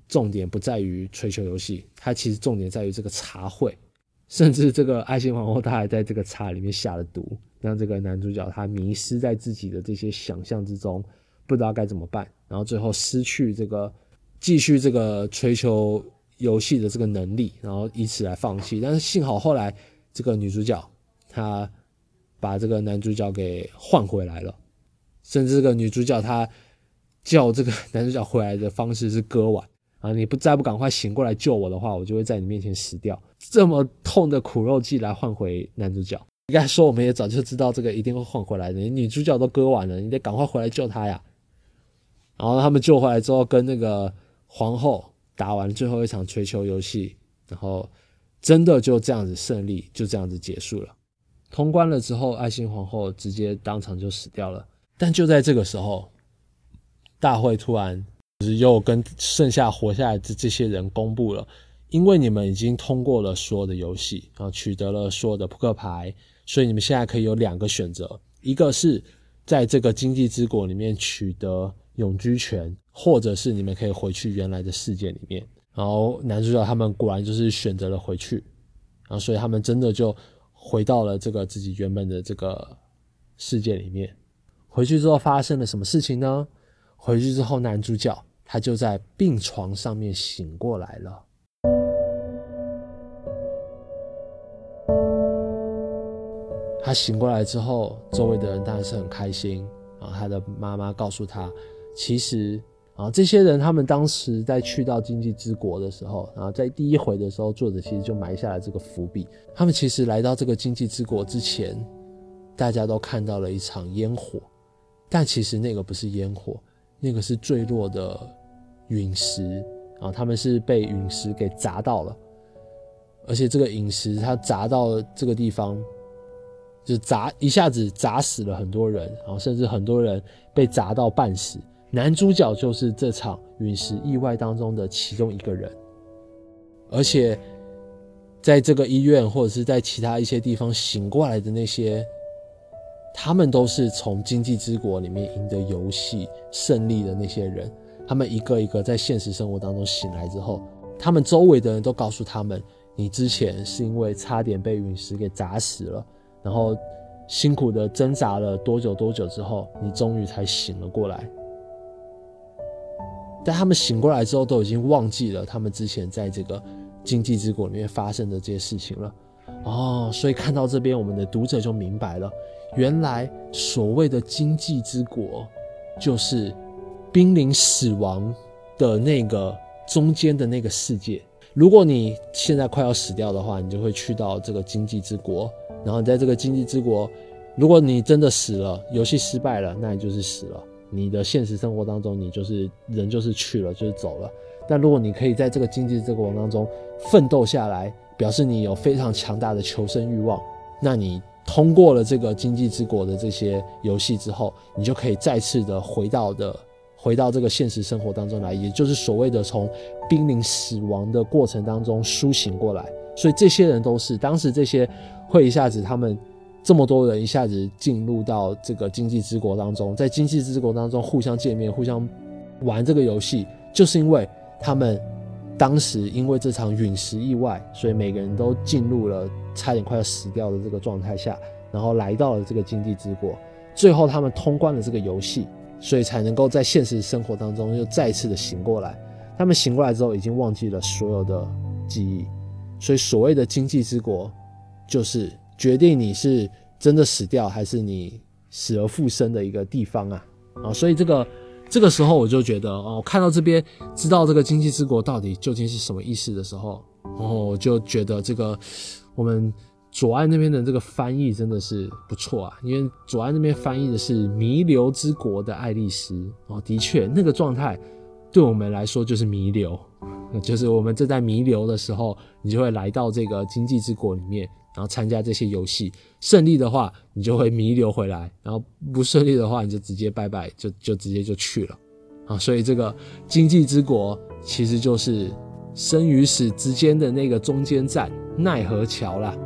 重点不在于吹球游戏，它其实重点在于这个茶会，甚至这个爱心皇后她还在这个茶里面下了毒，让这个男主角他迷失在自己的这些想象之中，不知道该怎么办，然后最后失去这个继续这个吹球。游戏的这个能力，然后以此来放弃，但是幸好后来这个女主角她把这个男主角给换回来了，甚至这个女主角她叫这个男主角回来的方式是割腕啊！你不再不赶快醒过来救我的话，我就会在你面前死掉。这么痛的苦肉计来换回男主角，应该说我们也早就知道这个一定会换回来的。女主角都割完了，你得赶快回来救她呀！然后他们救回来之后，跟那个皇后。打完最后一场吹球游戏，然后真的就这样子胜利，就这样子结束了。通关了之后，爱心皇后直接当场就死掉了。但就在这个时候，大会突然就是又跟剩下活下来的这些人公布了，因为你们已经通过了所有的游戏，然后取得了所有的扑克牌，所以你们现在可以有两个选择：一个是在这个经济之国里面取得永居权，或者是你们可以回去原来的世界里面。然后男主角他们果然就是选择了回去，然后所以他们真的就回到了这个自己原本的这个世界里面。回去之后发生了什么事情呢？回去之后，男主角他就在病床上面醒过来了。他醒过来之后，周围的人当然是很开心。然后他的妈妈告诉他，其实。啊，这些人他们当时在去到经济之国的时候，然后在第一回的时候，作者其实就埋下了这个伏笔。他们其实来到这个经济之国之前，大家都看到了一场烟火，但其实那个不是烟火，那个是坠落的陨石。啊，他们是被陨石给砸到了，而且这个陨石它砸到这个地方，就砸一下子砸死了很多人，然后甚至很多人被砸到半死。男主角就是这场陨石意外当中的其中一个人，而且在这个医院或者是在其他一些地方醒过来的那些，他们都是从经济之国里面赢得游戏胜利的那些人。他们一个一个在现实生活当中醒来之后，他们周围的人都告诉他们：“你之前是因为差点被陨石给砸死了，然后辛苦的挣扎了多久多久之后，你终于才醒了过来。”但他们醒过来之后，都已经忘记了他们之前在这个经济之国里面发生的这些事情了。哦，所以看到这边，我们的读者就明白了，原来所谓的经济之国，就是濒临死亡的那个中间的那个世界。如果你现在快要死掉的话，你就会去到这个经济之国，然后在这个经济之国，如果你真的死了，游戏失败了，那你就是死了。你的现实生活当中，你就是人，就是去了，就是走了。但如果你可以在这个经济这个过程当中奋斗下来，表示你有非常强大的求生欲望，那你通过了这个经济之国的这些游戏之后，你就可以再次的回到的回到这个现实生活当中来，也就是所谓的从濒临死亡的过程当中苏醒过来。所以这些人都是当时这些会一下子他们。这么多人一下子进入到这个经济之国当中，在经济之国当中互相见面、互相玩这个游戏，就是因为他们当时因为这场陨石意外，所以每个人都进入了差点快要死掉的这个状态下，然后来到了这个经济之国，最后他们通关了这个游戏，所以才能够在现实生活当中又再次的醒过来。他们醒过来之后，已经忘记了所有的记忆，所以所谓的经济之国，就是。决定你是真的死掉，还是你死而复生的一个地方啊啊！所以这个这个时候，我就觉得哦，看到这边知道这个经济之国到底究竟是什么意思的时候，然后我就觉得这个我们左岸那边的这个翻译真的是不错啊，因为左岸那边翻译的是弥留之国的爱丽丝哦，的确那个状态对我们来说就是弥留，就是我们正在弥留的时候，你就会来到这个经济之国里面。然后参加这些游戏，胜利的话你就会弥留回来，然后不顺利的话你就直接拜拜，就就直接就去了，啊，所以这个经济之国其实就是生与死之间的那个中间站奈何桥啦。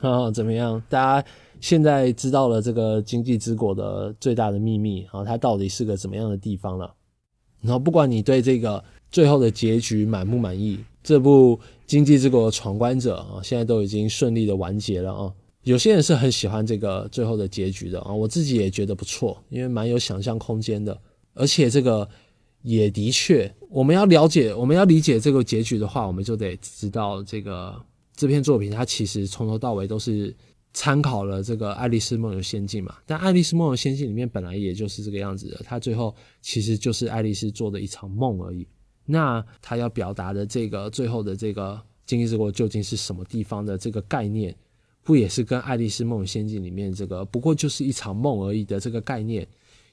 啊，怎么样？大家现在知道了这个经济之国的最大的秘密啊，它到底是个怎么样的地方了？然后，不管你对这个最后的结局满不满意，这部《经济之国闯关者》啊，现在都已经顺利的完结了啊。有些人是很喜欢这个最后的结局的啊，我自己也觉得不错，因为蛮有想象空间的。而且这个也的确，我们要了解，我们要理解这个结局的话，我们就得知道这个这篇作品它其实从头到尾都是。参考了这个《爱丽丝梦游仙境》嘛，但《爱丽丝梦游仙境》里面本来也就是这个样子的，它最后其实就是爱丽丝做的一场梦而已。那他要表达的这个最后的这个经济之国究竟是什么地方的这个概念，不也是跟《爱丽丝梦游仙境》里面这个不过就是一场梦而已的这个概念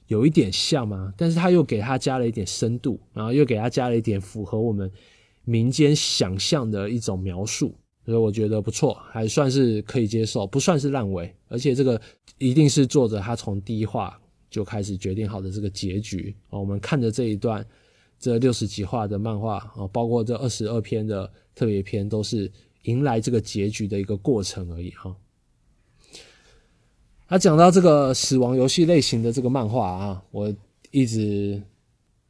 有一点像吗，但是他又给他加了一点深度，然后又给他加了一点符合我们民间想象的一种描述，所以我觉得不错，还算是可以接受，不算是烂尾。而且这个一定是作者他从第一话就开始决定好的这个结局啊。我们看着这一段这六十几话的漫画啊，包括这二十二篇的特别篇，都是迎来这个结局的一个过程而已哈。他讲到这个死亡游戏类型的这个漫画啊，我一直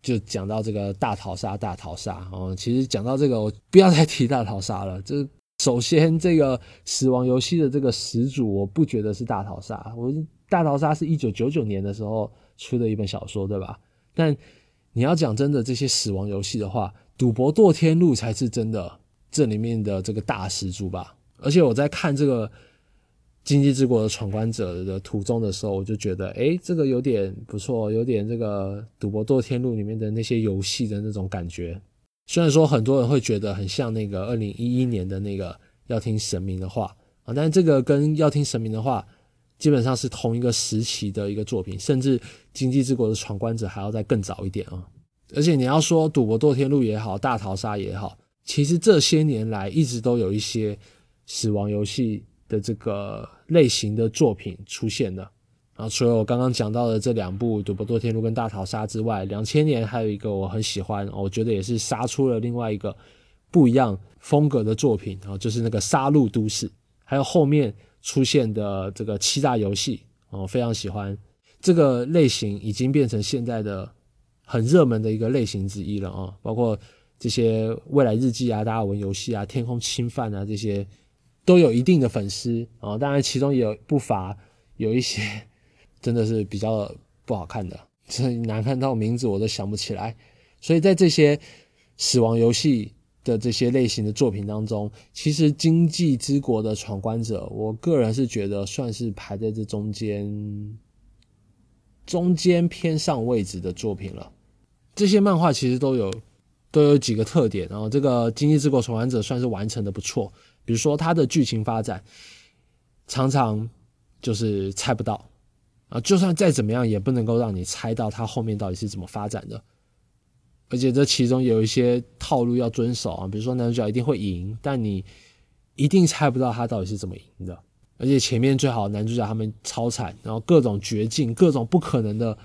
就讲到这个大逃杀，大逃杀哦。其实讲到这个，我不要再提大逃杀了。就首先，这个死亡游戏的这个始祖，我不觉得是大逃杀。我大逃杀是一九九九年的时候出的一本小说，对吧？但你要讲真的这些死亡游戏的话，赌博堕天路才是真的这里面的这个大始祖吧。而且我在看这个。经济之国的闯关者的途中的时候，我就觉得，哎，这个有点不错，有点这个赌博堕天路里面的那些游戏的那种感觉。虽然说很多人会觉得很像那个二零一一年的那个要听神明的话啊，但这个跟要听神明的话基本上是同一个时期的一个作品，甚至经济之国的闯关者还要再更早一点啊。而且你要说赌博堕天路也好，大逃杀也好，其实这些年来一直都有一些死亡游戏。的这个类型的作品出现的，然后除了我刚刚讲到的这两部《赌博多天路》跟《大逃杀》之外，两千年还有一个我很喜欢，我觉得也是杀出了另外一个不一样风格的作品啊，就是那个《杀戮都市》，还有后面出现的这个欺诈游戏，我非常喜欢这个类型，已经变成现在的很热门的一个类型之一了啊，包括这些未来日记啊、达尔文游戏啊、天空侵犯啊这些。都有一定的粉丝啊，当然其中也有不乏有一些真的是比较不好看的，这难看到名字我都想不起来。所以在这些死亡游戏的这些类型的作品当中，其实《经济之国的闯关者》，我个人是觉得算是排在这中间中间偏上位置的作品了。这些漫画其实都有都有几个特点，然后这个《经济之国闯关者》算是完成的不错。比如说，它的剧情发展常常就是猜不到啊，就算再怎么样，也不能够让你猜到它后面到底是怎么发展的。而且这其中有一些套路要遵守啊，比如说男主角一定会赢，但你一定猜不到他到底是怎么赢的。而且前面最好男主角他们超惨，然后各种绝境、各种不可能的、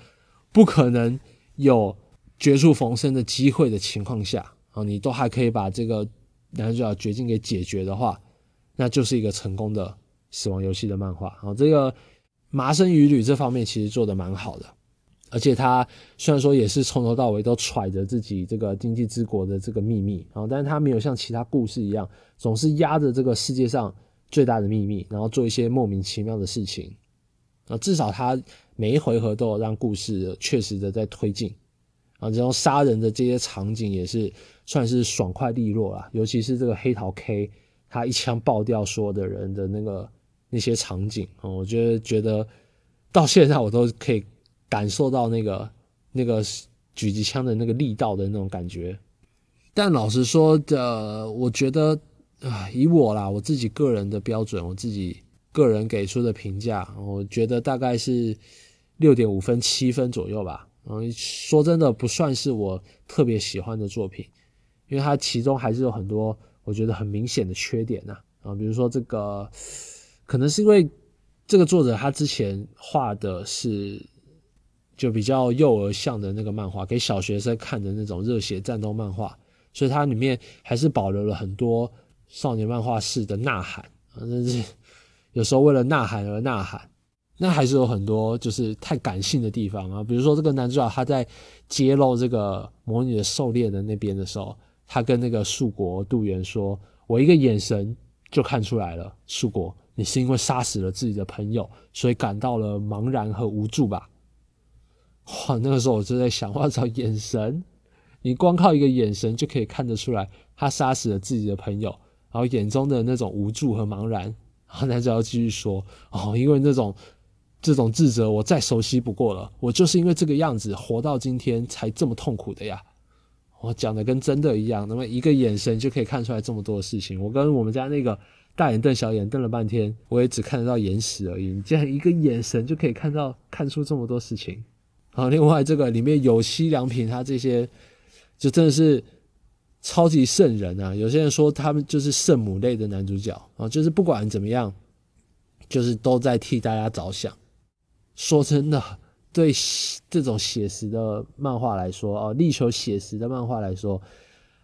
不可能有绝处逢生的机会的情况下啊，你都还可以把这个。男主角绝境给解决的话，那就是一个成功的死亡游戏的漫画。然后这个麻生羽吕这方面其实做的蛮好的，而且他虽然说也是从头到尾都揣着自己这个经济之国的这个秘密，然后但是他没有像其他故事一样，总是压着这个世界上最大的秘密，然后做一些莫名其妙的事情。啊，至少他每一回合都有让故事确实的在推进。啊，这种杀人的这些场景也是算是爽快利落啦，尤其是这个黑桃 K，他一枪爆掉所有的人的那个那些场景啊，我觉得觉得到现在我都可以感受到那个那个狙击枪的那个力道的那种感觉。但老实说的，我觉得啊，以我啦，我自己个人的标准，我自己个人给出的评价，我觉得大概是六点五分、七分左右吧。嗯，说真的，不算是我特别喜欢的作品，因为它其中还是有很多我觉得很明显的缺点呐。啊，比如说这个，可能是因为这个作者他之前画的是就比较幼儿向的那个漫画，给小学生看的那种热血战斗漫画，所以它里面还是保留了很多少年漫画式的呐喊啊，甚至有时候为了呐喊而呐喊。那还是有很多就是太感性的地方啊，比如说这个男主角他在揭露这个魔女的狩猎的那边的时候，他跟那个树国渡员说：“我一个眼神就看出来了，树国，你是因为杀死了自己的朋友，所以感到了茫然和无助吧？”哇，那个时候我就在想，我操，眼神，你光靠一个眼神就可以看得出来他杀死了自己的朋友，然后眼中的那种无助和茫然。然后男主角继续说：“哦，因为那种。”这种自责我再熟悉不过了，我就是因为这个样子活到今天才这么痛苦的呀。我讲的跟真的一样，那么一个眼神就可以看出来这么多的事情。我跟我们家那个大眼瞪小眼瞪了半天，我也只看得到眼屎而已。你这样一个眼神就可以看到看出这么多事情，啊，另外这个里面有西良品，他这些就真的是超级圣人啊！有些人说他们就是圣母类的男主角啊，就是不管怎么样，就是都在替大家着想。说真的，对这种写实的漫画来说啊，力求写实的漫画来说，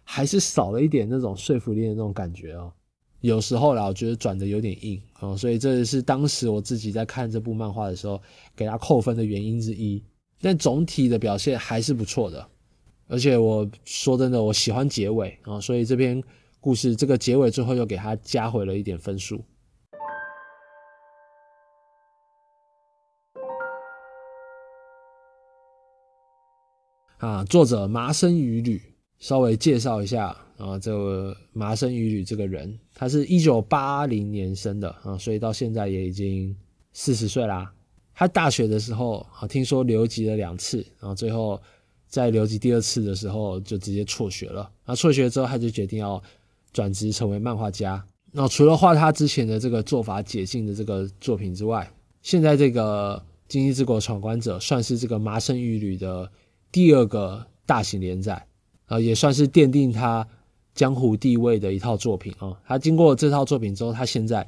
还是少了一点那种说服力的那种感觉哦。有时候啦，我觉得转的有点硬啊，所以这是当时我自己在看这部漫画的时候给他扣分的原因之一。但总体的表现还是不错的，而且我说真的，我喜欢结尾啊，所以这篇故事这个结尾最后又给他加回了一点分数。啊，作者麻生羽吕，稍微介绍一下啊，这个麻生羽吕这个人，他是一九八零年生的啊，所以到现在也已经四十岁啦。他大学的时候啊，听说留级了两次，然后最后在留级第二次的时候就直接辍学了。那辍学之后，他就决定要转职成为漫画家。那除了画他之前的这个做法解禁的这个作品之外，现在这个《经济之国闯关者》算是这个麻生玉吕的第二个大型连载，啊，也算是奠定他江湖地位的一套作品啊。他经过这套作品之后，他现在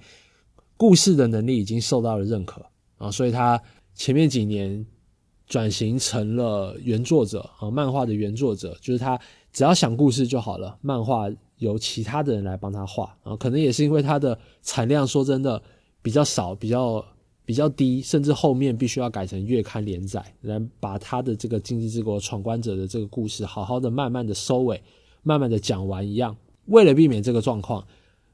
故事的能力已经受到了认可。啊，所以他前面几年转型成了原作者啊，漫画的原作者，就是他只要想故事就好了，漫画由其他的人来帮他画啊。可能也是因为他的产量说真的比较少，比较比较低，甚至后面必须要改成月刊连载，来把他的这个《经济之国闯关者》的这个故事好好的、慢慢的收尾，慢慢的讲完一样。为了避免这个状况，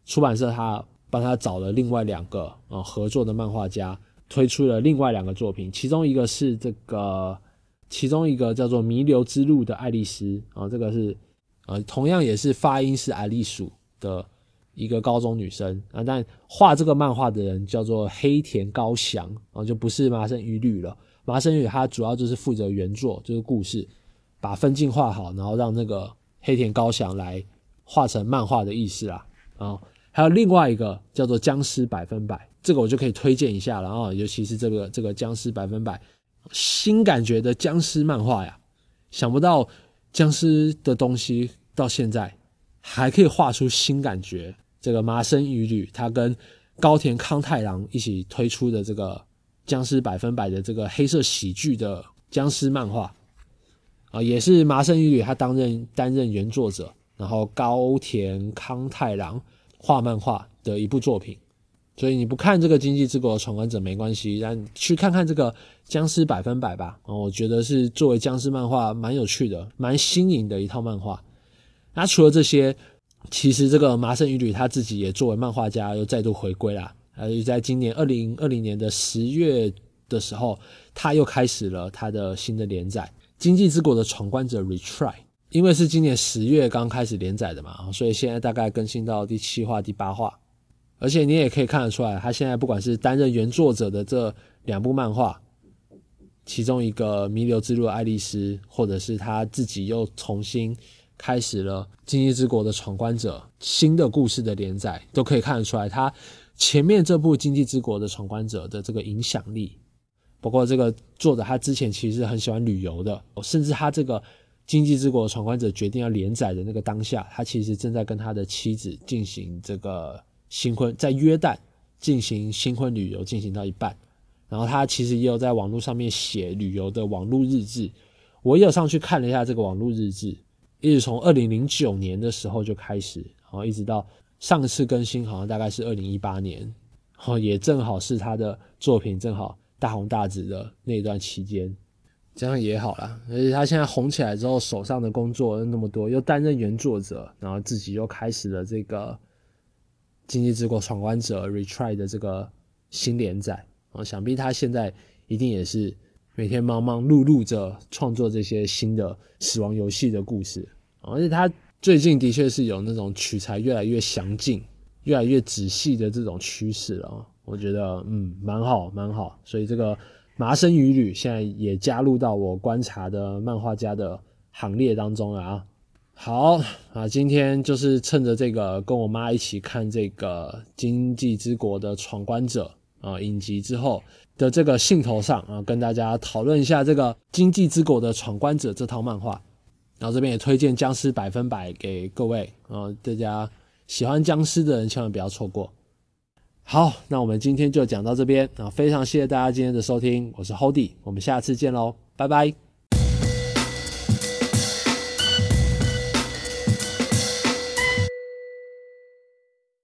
出版社他帮他找了另外两个啊合作的漫画家。推出了另外两个作品，其中一个是这个，其中一个叫做《弥留之路》的爱丽丝啊，这个是呃，同样也是发音是爱丽鼠的一个高中女生啊，但画这个漫画的人叫做黑田高翔啊，就不是麻生羽吕了。麻生羽他主要就是负责原作，就是故事，把分镜画好，然后让那个黑田高翔来画成漫画的意思啦。啊，还有另外一个叫做僵尸百分百。这个我就可以推荐一下了啊，尤其是这个这个僵尸百分百新感觉的僵尸漫画呀，想不到僵尸的东西到现在还可以画出新感觉。这个麻生羽吕他跟高田康太郎一起推出的这个僵尸百分百的这个黑色喜剧的僵尸漫画啊，也是麻生一吕他担任担任原作者，然后高田康太郎画漫画的一部作品。所以你不看这个《经济之国的闯关者》没关系，但去看看这个《僵尸百分百》吧。啊，我觉得是作为僵尸漫画蛮有趣的、蛮新颖的一套漫画。那除了这些，其实这个麻生一吕他自己也作为漫画家又再度回归啦。呃，在今年二零二零年的十月的时候，他又开始了他的新的连载《经济之国的闯关者 Retry》。因为是今年十月刚开始连载的嘛，所以现在大概更新到第七话、第八话。而且你也可以看得出来，他现在不管是担任原作者的这两部漫画，其中一个《弥留之路》爱丽丝，或者是他自己又重新开始了《经济之国的闯关者》新的故事的连载，都可以看得出来，他前面这部《经济之国的闯关者》的这个影响力。不过这个作者他之前其实很喜欢旅游的，甚至他这个《经济之国的闯关者》决定要连载的那个当下，他其实正在跟他的妻子进行这个。新婚在约旦进行新婚旅游，进行到一半，然后他其实也有在网络上面写旅游的网络日志。我也有上去看了一下这个网络日志，一直从二零零九年的时候就开始，然后一直到上次更新好像大概是二零一八年，然后也正好是他的作品正好大红大紫的那段期间，这样也好啦。而且他现在红起来之后，手上的工作那么多，又担任原作者，然后自己又开始了这个。经济之国闯关者 retry 的这个新连载啊，想必他现在一定也是每天忙忙碌碌着创作这些新的死亡游戏的故事，而且他最近的确是有那种取材越来越详尽、越来越仔细的这种趋势了。我觉得嗯，蛮好，蛮好。所以这个麻生羽吕现在也加入到我观察的漫画家的行列当中了啊。好啊，今天就是趁着这个跟我妈一起看这个《经济之国的闯关者》啊影集之后，的这个兴头上啊，跟大家讨论一下这个《经济之国的闯关者》这套漫画。然后这边也推荐《僵尸百分百》给各位啊，大家喜欢僵尸的人千万不要错过。好，那我们今天就讲到这边啊，非常谢谢大家今天的收听，我是 Hody，我们下次见喽，拜拜。